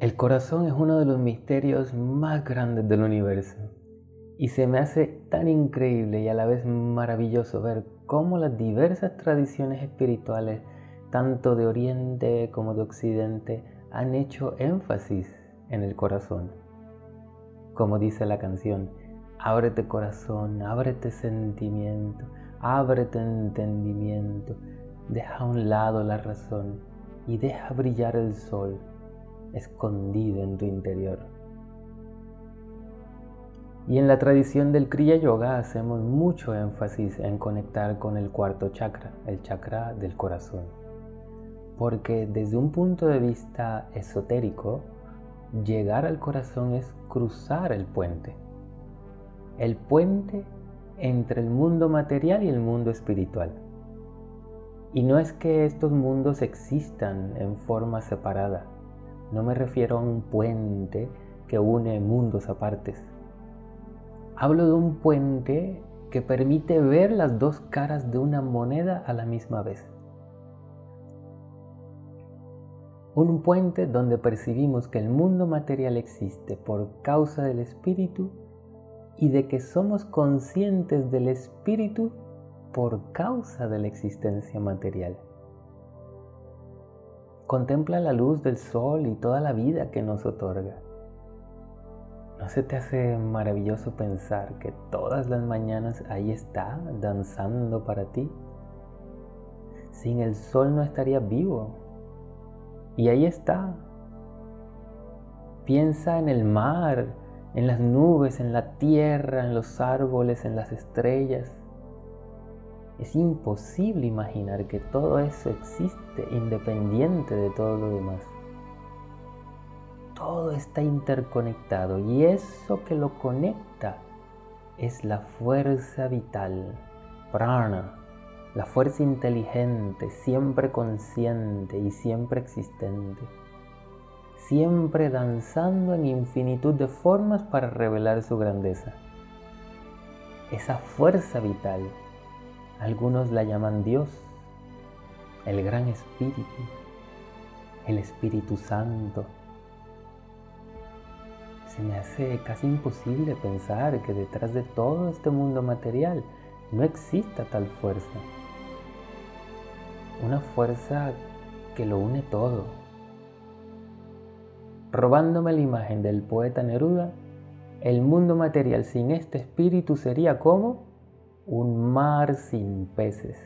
El corazón es uno de los misterios más grandes del universo y se me hace tan increíble y a la vez maravilloso ver cómo las diversas tradiciones espirituales, tanto de Oriente como de Occidente, han hecho énfasis en el corazón. Como dice la canción, ábrete corazón, ábrete sentimiento, ábrete entendimiento, deja a un lado la razón y deja brillar el sol escondido en tu interior. Y en la tradición del Kriya Yoga hacemos mucho énfasis en conectar con el cuarto chakra, el chakra del corazón. Porque desde un punto de vista esotérico, llegar al corazón es cruzar el puente. El puente entre el mundo material y el mundo espiritual. Y no es que estos mundos existan en forma separada, no me refiero a un puente que une mundos apartes. Hablo de un puente que permite ver las dos caras de una moneda a la misma vez. Un puente donde percibimos que el mundo material existe por causa del espíritu y de que somos conscientes del espíritu por causa de la existencia material. Contempla la luz del sol y toda la vida que nos otorga. ¿No se te hace maravilloso pensar que todas las mañanas ahí está, danzando para ti? Sin el sol no estaría vivo. Y ahí está. Piensa en el mar, en las nubes, en la tierra, en los árboles, en las estrellas. Es imposible imaginar que todo eso existe independiente de todo lo demás. Todo está interconectado y eso que lo conecta es la fuerza vital, prana, la fuerza inteligente, siempre consciente y siempre existente, siempre danzando en infinitud de formas para revelar su grandeza. Esa fuerza vital algunos la llaman Dios, el Gran Espíritu, el Espíritu Santo. Se me hace casi imposible pensar que detrás de todo este mundo material no exista tal fuerza. Una fuerza que lo une todo. Robándome la imagen del poeta Neruda, el mundo material sin este espíritu sería como un mar sin peces.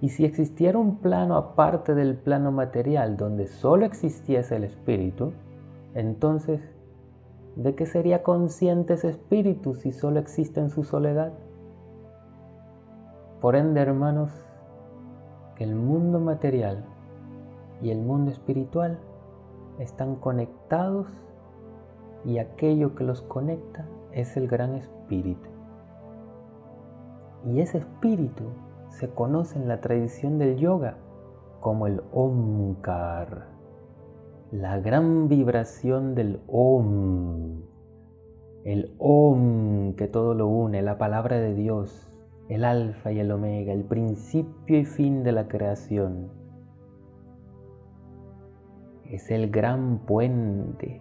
Y si existiera un plano aparte del plano material donde solo existiese el espíritu, entonces, ¿de qué sería consciente ese espíritu si solo existe en su soledad? Por ende, hermanos, que el mundo material y el mundo espiritual están conectados y aquello que los conecta es el gran espíritu. Y ese espíritu se conoce en la tradición del yoga como el Omkar, la gran vibración del Om, el Om que todo lo une, la palabra de Dios, el alfa y el omega, el principio y fin de la creación. Es el gran puente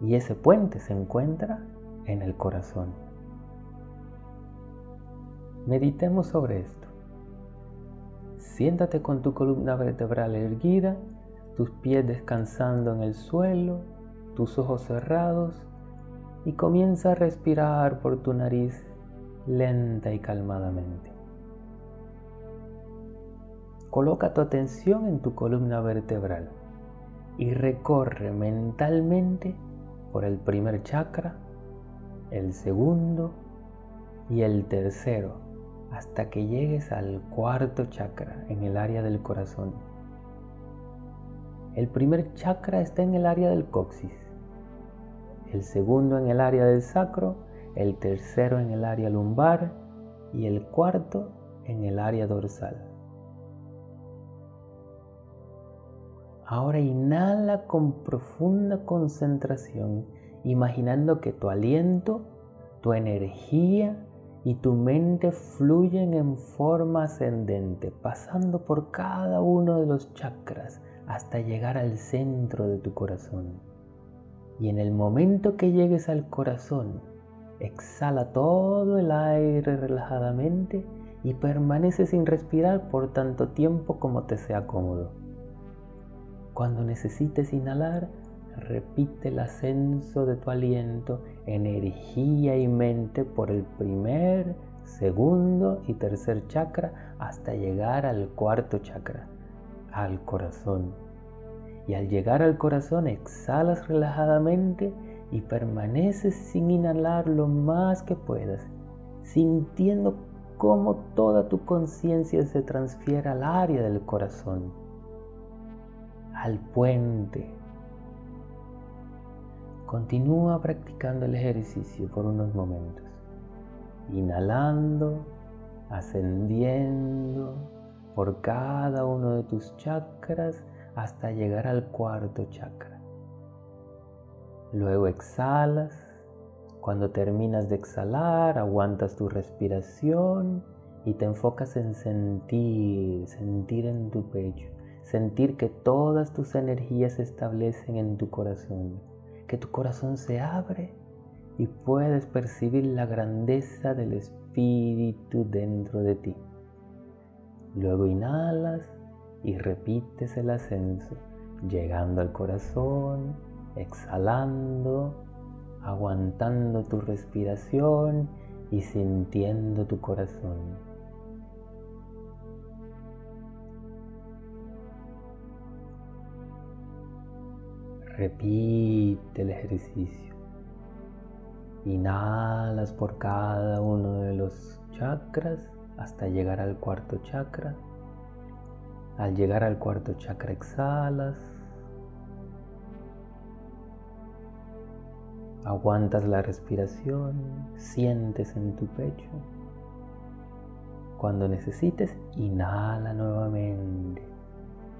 y ese puente se encuentra en el corazón. Meditemos sobre esto. Siéntate con tu columna vertebral erguida, tus pies descansando en el suelo, tus ojos cerrados y comienza a respirar por tu nariz lenta y calmadamente. Coloca tu atención en tu columna vertebral y recorre mentalmente por el primer chakra, el segundo y el tercero hasta que llegues al cuarto chakra en el área del corazón. El primer chakra está en el área del coxis, el segundo en el área del sacro, el tercero en el área lumbar y el cuarto en el área dorsal. Ahora inhala con profunda concentración, imaginando que tu aliento, tu energía y tu mente fluyen en forma ascendente, pasando por cada uno de los chakras, hasta llegar al centro de tu corazón. Y en el momento que llegues al corazón, exhala todo el aire relajadamente y permanece sin respirar por tanto tiempo como te sea cómodo. Cuando necesites inhalar, repite el ascenso de tu aliento, energía y mente por el primer, segundo y tercer chakra hasta llegar al cuarto chakra, al corazón. Y al llegar al corazón exhalas relajadamente y permaneces sin inhalar lo más que puedas, sintiendo cómo toda tu conciencia se transfiere al área del corazón, al puente. Continúa practicando el ejercicio por unos momentos, inhalando, ascendiendo por cada uno de tus chakras hasta llegar al cuarto chakra. Luego exhalas. Cuando terminas de exhalar, aguantas tu respiración y te enfocas en sentir, sentir en tu pecho, sentir que todas tus energías se establecen en tu corazón, que tu corazón se abre y puedes percibir la grandeza del Espíritu dentro de ti. Luego inhalas y repites el ascenso, llegando al corazón, exhalando, aguantando tu respiración y sintiendo tu corazón. Repite el ejercicio. Inhalas por cada uno de los chakras hasta llegar al cuarto chakra. Al llegar al cuarto chakra exhalas Aguantas la respiración, sientes en tu pecho. Cuando necesites, inhala nuevamente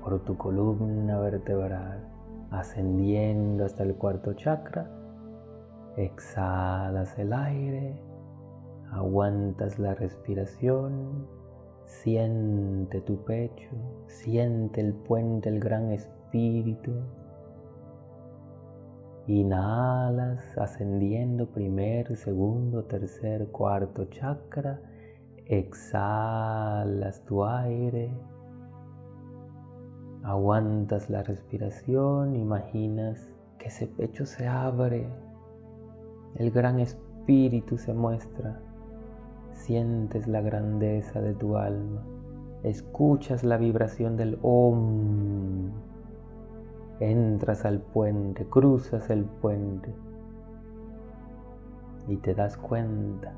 por tu columna vertebral, ascendiendo hasta el cuarto chakra. Exhalas el aire, aguantas la respiración, siente tu pecho, siente el puente, el gran espíritu Inhalas ascendiendo primer, segundo, tercer, cuarto chakra. Exhalas tu aire. Aguantas la respiración. Imaginas que ese pecho se abre. El gran espíritu se muestra. Sientes la grandeza de tu alma. Escuchas la vibración del Om Entras al puente, cruzas el puente y te das cuenta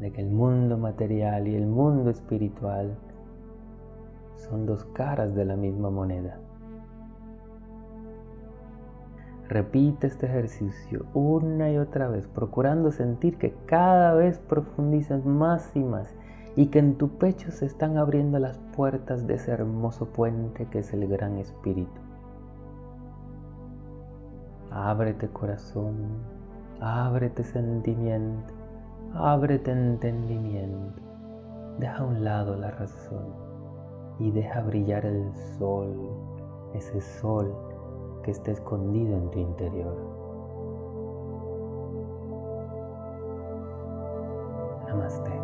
de que el mundo material y el mundo espiritual son dos caras de la misma moneda. Repite este ejercicio una y otra vez, procurando sentir que cada vez profundizas más y más y que en tu pecho se están abriendo las puertas de ese hermoso puente que es el Gran Espíritu. Ábrete corazón, ábrete sentimiento, ábrete entendimiento. Deja a un lado la razón y deja brillar el sol, ese sol que está escondido en tu interior. Namaste.